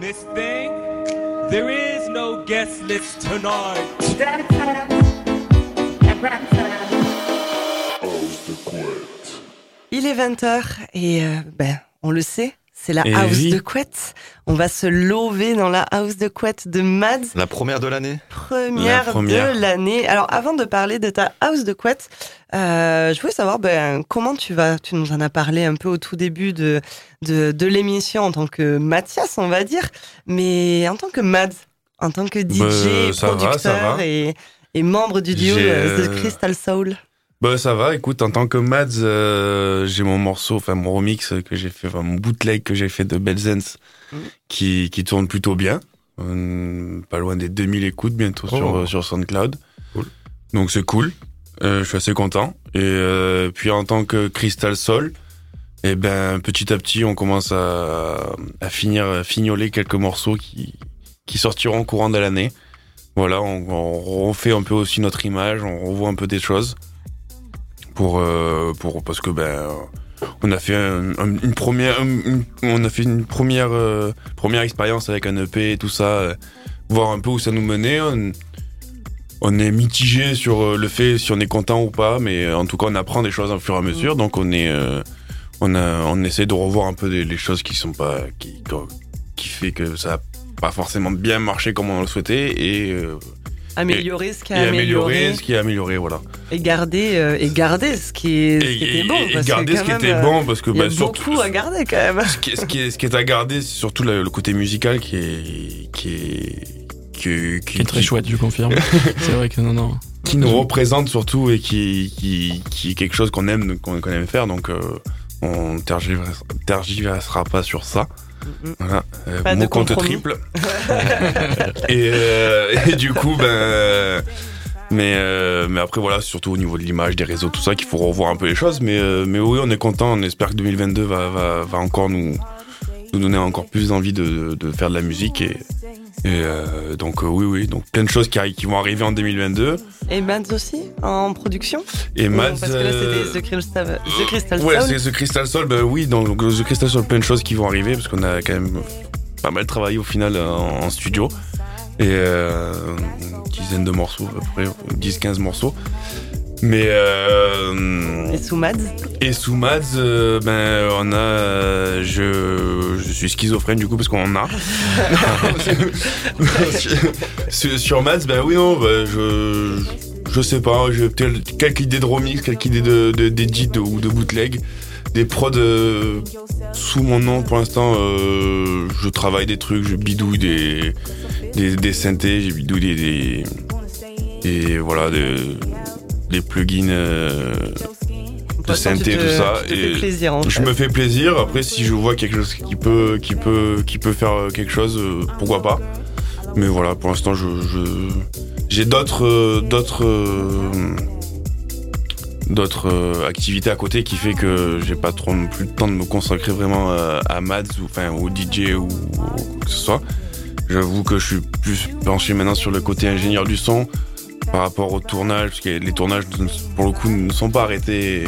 Miss Thing, there is no guest list tonight. Il est 20h et euh, ben, on le sait, c'est la Et house oui. de couette. On va se lever dans la house de couette de Mads, La première de l'année première, La première. de l'année. Alors avant de parler de ta house de couette, euh, je voulais savoir ben, comment tu vas? Tu nous en as parlé un peu au tout début de, de, de l'émission en tant que Mathias, on va dire, mais en tant que Mads, en tant que DJ, va, producteur va. Et, et membre du duo The Crystal Soul. Bah ça va, écoute, en tant que Mads, euh, j'ai mon morceau, enfin mon remix que j'ai fait, enfin mon bootleg que j'ai fait de Belzens Mm. qui, qui tourne plutôt bien. Euh, pas loin des 2000 écoutes bientôt Oh. sur, euh, sur SoundCloud. Cool. Donc c'est cool, Euh, je suis assez content. Et puis en tant que Crystal Soul, eh ben petit à petit on commence à, à finir, à fignoler quelques morceaux qui, qui sortiront au courant de l'année. Voilà, on, on refait un peu aussi notre image, on revoit un peu des choses pour euh, pour parce que ben on a fait un- un- une première une- on a fait une première euh, première expérience avec un EP et tout ça euh, voir un peu où ça nous menait. On, on est mitigé sur le fait si on est content ou pas mais en tout cas on apprend des choses au fur et à mesure. Donc on est on a on essaie de revoir un peu les, les choses qui sont pas qui qui fait que ça a pas forcément bien marché comme on le souhaitait. Et, Améliorer ce qui et a améliorer amélioré. ce qui est amélioré voilà Et garder, euh, et garder ce qui, est, ce qui était bon. et parce que garder ce qui même, était euh, bon parce que Il y a bah, surtout beaucoup à garder quand même. ce qui, est, ce, qui est, ce qui est à garder, c'est surtout le, le côté musical qui est qui est qui, Qui est très chouette, je confirme. c'est vrai que non, non. qui nous représente surtout et qui qui, qui est quelque chose qu'on aime qu'on qu'on aime faire donc euh, on tergiversera, pas sur ça. Voilà, euh, de mon compte compromis. triple. et, euh, et du coup, ben, mais euh, mais après voilà, surtout au niveau de l'image, des réseaux, tout ça, qu'il faut revoir un peu les choses. Mais euh, mais oui, on est content. On espère que 2022 va va, va encore nous nous donner encore plus envie de, de faire de la musique et et euh, donc euh, oui oui donc plein de choses qui, vont arriver en 2022 Et Mads aussi, en production et Mads Parce que là, euh, c'était The Crystal, The Crystal Ouais, Soul. c'est The Crystal Soul. Ben oui, donc The Crystal Soul, plein de choses qui vont arriver parce qu'on a quand même pas mal travaillé au final en, en studio. Et euh, une dizaine de morceaux, à peu près 10-15 morceaux. Mais euh, Et sous Mads et sous Mads, euh, ben on a, euh, je, je suis schizophrène du coup parce qu'on en a. sur, sur Mads, ben oui non, ben, je je sais pas, j'ai peut-être quelques idées de remix, quelques idées de de- d'edit de- ou de bootleg, des prods euh, sous mon nom pour l'instant. euh, je travaille des trucs, je bidouille des des, des synthés, j'ai bidouillé des, des des voilà des des plugins. euh, l'instant, synthé, tout ça, te et fais plaisir en je me fais plaisir. Après, si je vois quelque chose qui peut, qui peut, qui peut faire quelque chose, euh, pourquoi pas. Mais voilà, pour l'instant, je, j'ai d'autres, euh, d'autres, euh, d'autres euh, activités à côté qui fait que j'ai pas trop non plus le temps de me consacrer vraiment euh, à Mads ou enfin au DJ ou, ou quoi que ce soit. J'avoue que je suis plus penché maintenant sur le côté ingénieur du son par rapport au tournage, parce que les tournages pour le coup ne sont pas arrêtés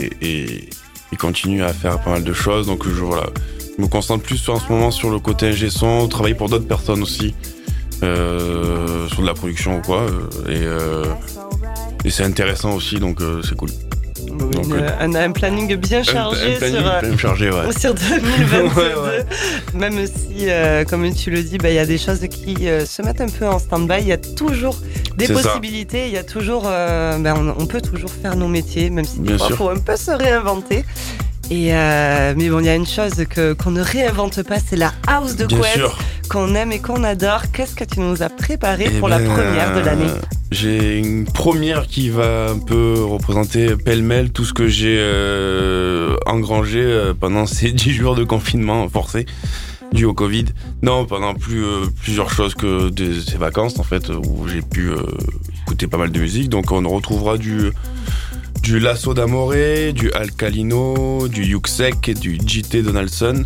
et, et, et continuent à faire pas mal de choses. Donc je voilà, je me concentre plus sur, en ce moment sur le côté ingé son, travailler pour d'autres personnes aussi euh, sur de la production ou quoi. euh, Et, euh, et c'est intéressant aussi, donc euh, c'est cool. Oui, donc, une- un, un planning bien chargé Un- un planning sur, euh, bien chargé, ouais. sur 2022. Ouais, ouais. Même si, comme tu le dis, bah, il y a des choses qui se mettent un peu en stand-by. Il y a toujours des possibilités. Il y a toujours, euh, ben, on, on peut toujours faire nos métiers, même si des Bien fois, sûr. faut un peu se réinventer. Et euh, mais bon, il y a une chose que qu'on ne réinvente pas, c'est la house de Bien Quest qu'on aime et qu'on adore. Qu'est-ce que tu nous as préparé Eh pour la ben, première de l'année J'ai une première qui va un peu représenter pêle-mêle tout ce que j'ai euh, engrangé euh, pendant ces 10 jours de confinement forcé au Covid. Non, pendant plus euh, plusieurs choses que des, ces vacances en fait où j'ai pu euh, écouter pas mal de musique. Donc on retrouvera du du Lasso d'Amore, du Alcalino, du Yuxek et du JT Donaldson,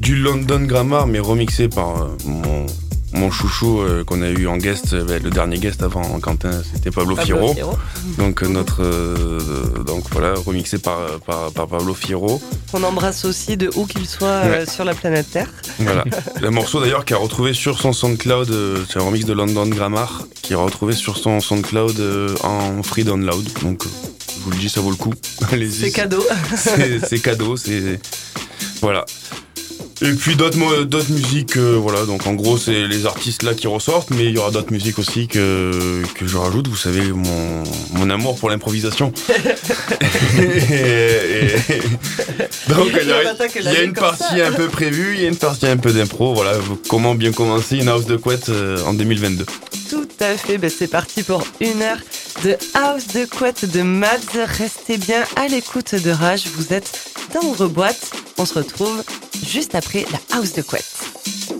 du London Grammar mais remixé par euh, mon mon chouchou euh, qu'on a eu en guest, euh, ben, le dernier guest avant Quentin, c'était Pablo, Fierro. Donc euh, notre euh, donc voilà remixé par, par, par Pablo Fierro. On embrasse aussi de où qu'il soit sur la planète Terre. Voilà. le morceau d'ailleurs qui a retrouvé sur son SoundCloud, c'est un remix de London Grammar, qui a retrouvé sur son SoundCloud en free download. Donc je vous le dis, ça vaut le coup. Allez-y. C'est cadeau. c'est c'est cadeau, c'est voilà. Et puis d'autres d'autres musiques, euh, voilà. Donc en gros, c'est les artistes là qui ressortent, mais il y aura d'autres musiques aussi que que je rajoute. Vous savez mon mon amour pour l'improvisation. Donc Il y a il y a, une partie un peu prévue, il y a une partie un peu d'impro. Voilà, comment bien commencer une house de couette euh, en 2022. Tout à fait, ben c'est parti pour une heure de House de Couette de Mads. Restez bien à l'écoute de Rage, vous êtes dans Reboîte. On se retrouve juste après la House de Couette.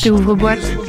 chez Ouvre-Boîte.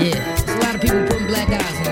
Yeah, there's a lot of people putting black eyes on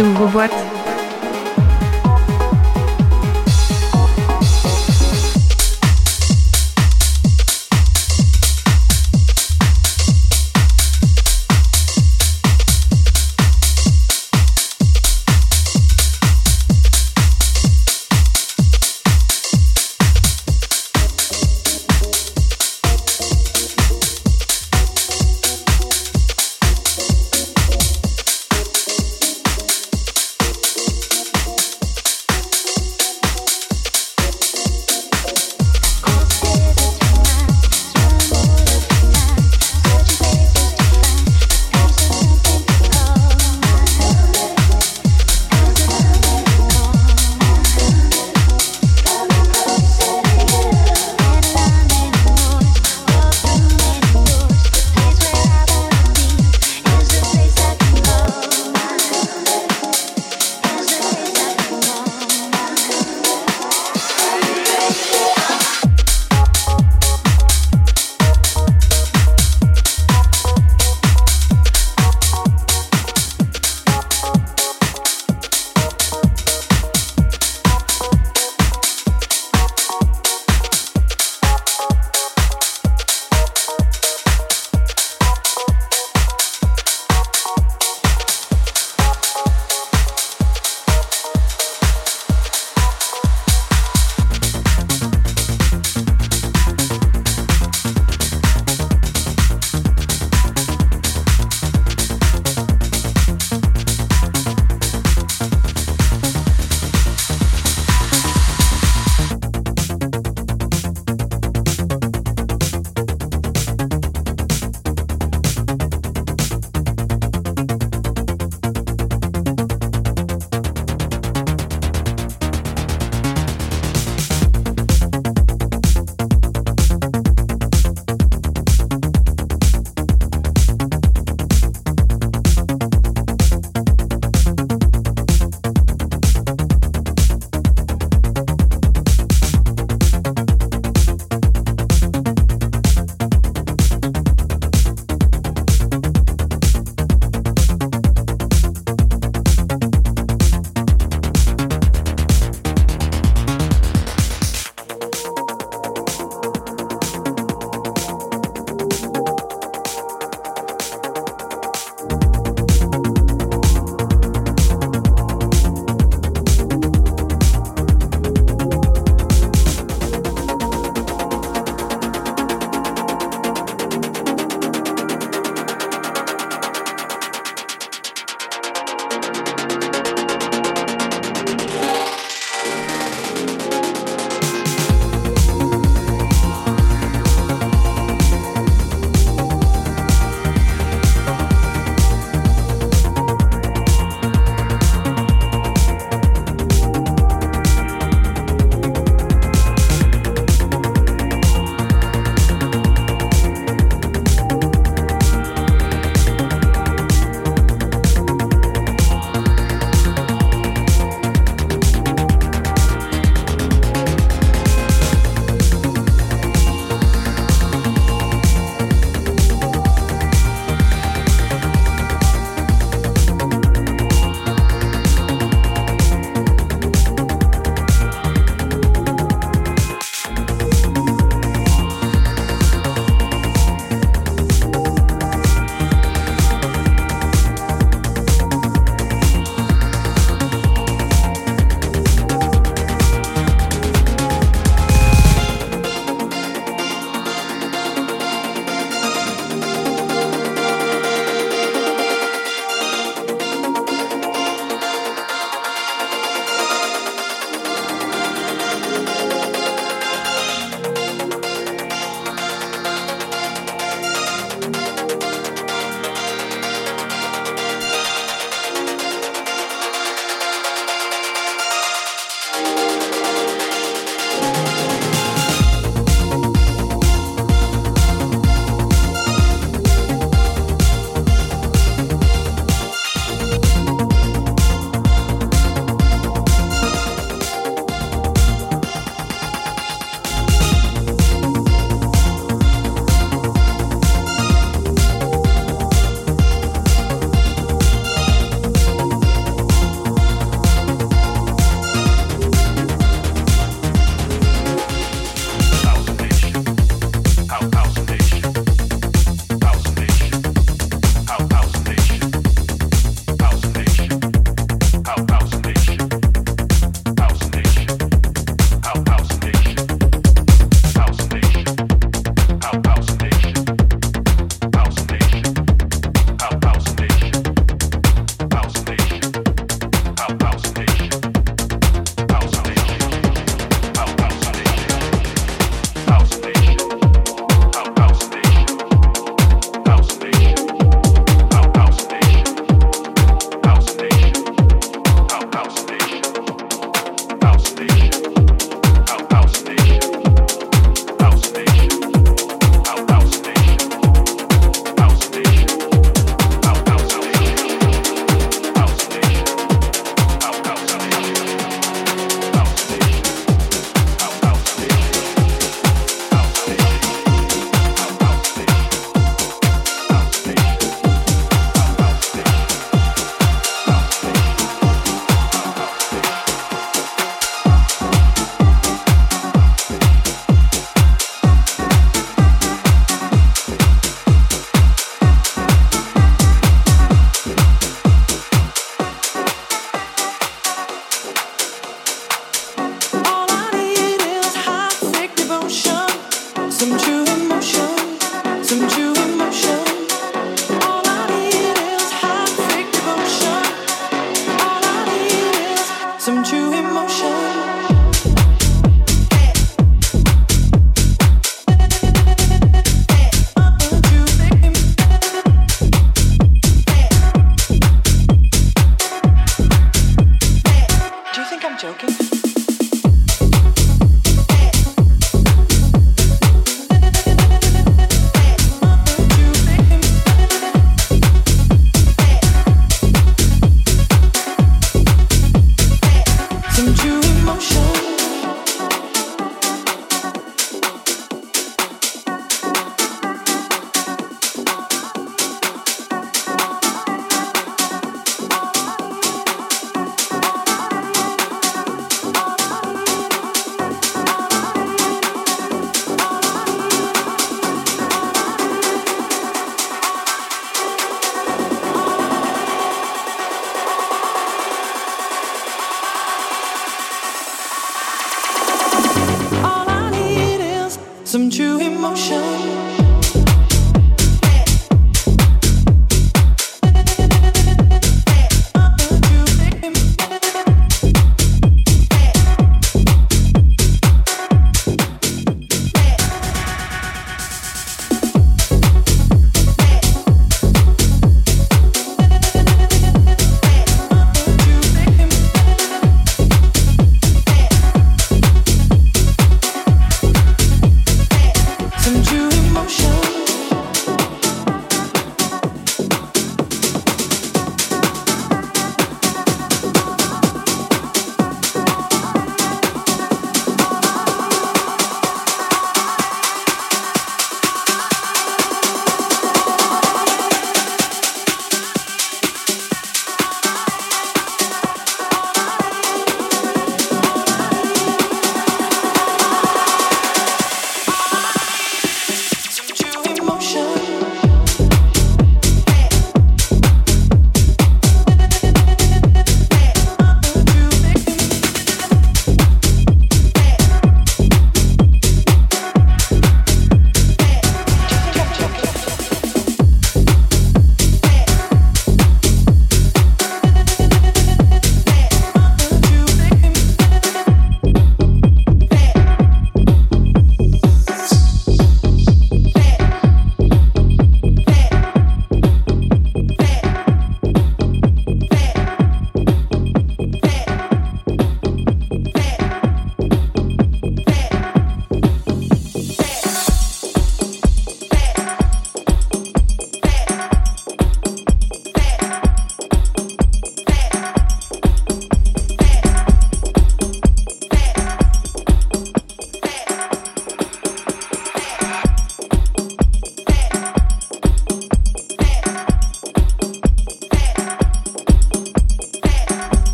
Rage. qui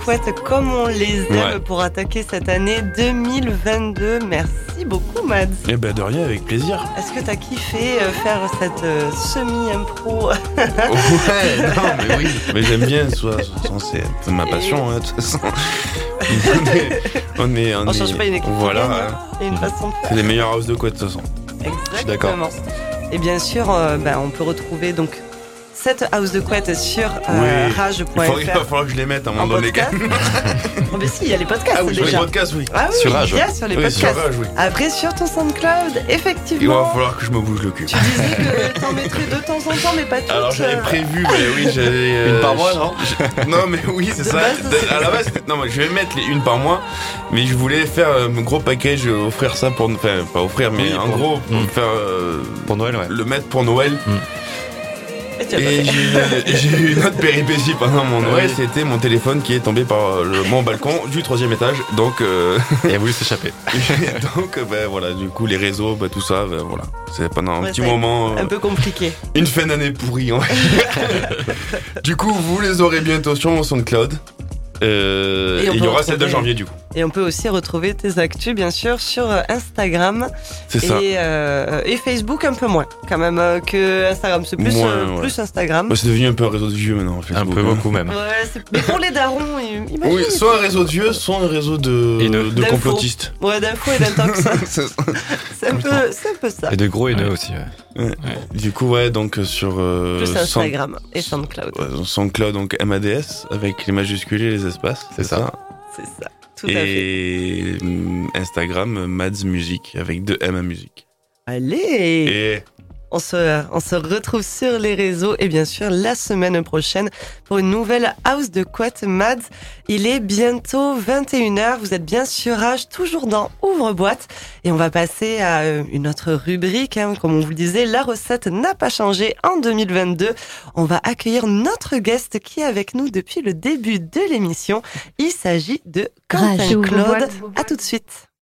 house de couette comme on les aime Ouais. pour attaquer cette année 2022. Merci beaucoup, Mads. Eh ben de rien, avec plaisir. Est-ce que t'as kiffé euh, faire cette euh, semi-impro? Ouais, non, mais oui. Mais j'aime bien, être ma passion, hein, de toute façon. on est, on est, on On est- change pas une équipe. qui Voilà, hein. Une façon de c'est les meilleurs house de quoi de toute façon. Exactement. d'accord. Et bien sûr, euh, ben, on peut retrouver donc cette house de couette sur euh, Oui. rage.fr. Il, il va falloir que je les mette à un en moment donné. podcast. oh, mais si, il y a les podcasts Ah oui, sur les podcasts, oui. Ah oui, Sur il Rage, y a sur les Oui, sur podcasts. Rage, oui. Après, sur ton SoundCloud, Il va effectivement. falloir que je me bouge le cul. Tu disais que t'en mettrais de temps en temps, mais pas toutes. Alors j'avais euh, prévu, mais oui, j'avais. euh, Une par mois, non Non, mais oui, c'est ça. base, À la base, c'était- non, mais je vais mettre les une par mois, mais je voulais faire un gros package, offrir ça pour, enfin, pas offrir, mais Oui, en pour- gros, pour Mm. faire euh, Pour Noël, ouais. le mettre pour Noël. pas Et j'ai eu- une autre péripétie pendant mon Noël, Oui. c'était mon téléphone qui est tombé par le- mon balcon du troisième étage. Donc, euh, Et elle a voulu s'échapper. donc, euh, ben voilà, du coup, les réseaux, ben, tout ça, ben, voilà. C'est pendant un Ouais, petit moment. euh, Un peu compliqué. Une fin d'année pourrie, Du coup, vous les aurez bientôt sur mon SoundCloud. Euh, Et et il y aura celle de janvier, du coup. Et on peut aussi retrouver tes actus, bien sûr, sur euh, Instagram C'est ça. et, euh, et Facebook un peu moins, quand même, euh, que Instagram. C'est plus, Moins, euh, ouais. plus Instagram. Bah, c'est devenu un peu un réseau de vieux maintenant, Un Facebook, peu hein. beaucoup même. Ouais, c'est- mais pour les darons, imagine. Oui, soit un réseau de vieux, soit un réseau de, de D'infos. complotistes. Ouais, d'infos et d'intox. C'est ça. c'est un peu, c'est un peu ça. Et de gros haineux Ouais. aussi. ouais. du coup, ouais, donc sur euh, Plus Instagram et SoundCloud. ouais, SoundCloud, donc MADS, avec les majuscules et les espaces. C'est ça. C'est ça. Tout à fait. Et hum, Instagram, euh, Mads Music, avec deux M à musique. Allez Et on se, on se retrouve sur les réseaux et bien sûr la semaine prochaine pour une nouvelle House de Quat Mads. Il est bientôt 21h, vous êtes bien sur Rage, toujours dans Ouvre-boîte et on va passer à euh, une autre rubrique. hein. Comme on vous le disait, la recette n'a pas changé en 2022. On va accueillir notre guest qui est avec nous depuis le début de l'émission. Il s'agit de Quentin. Claude. À tout de suite.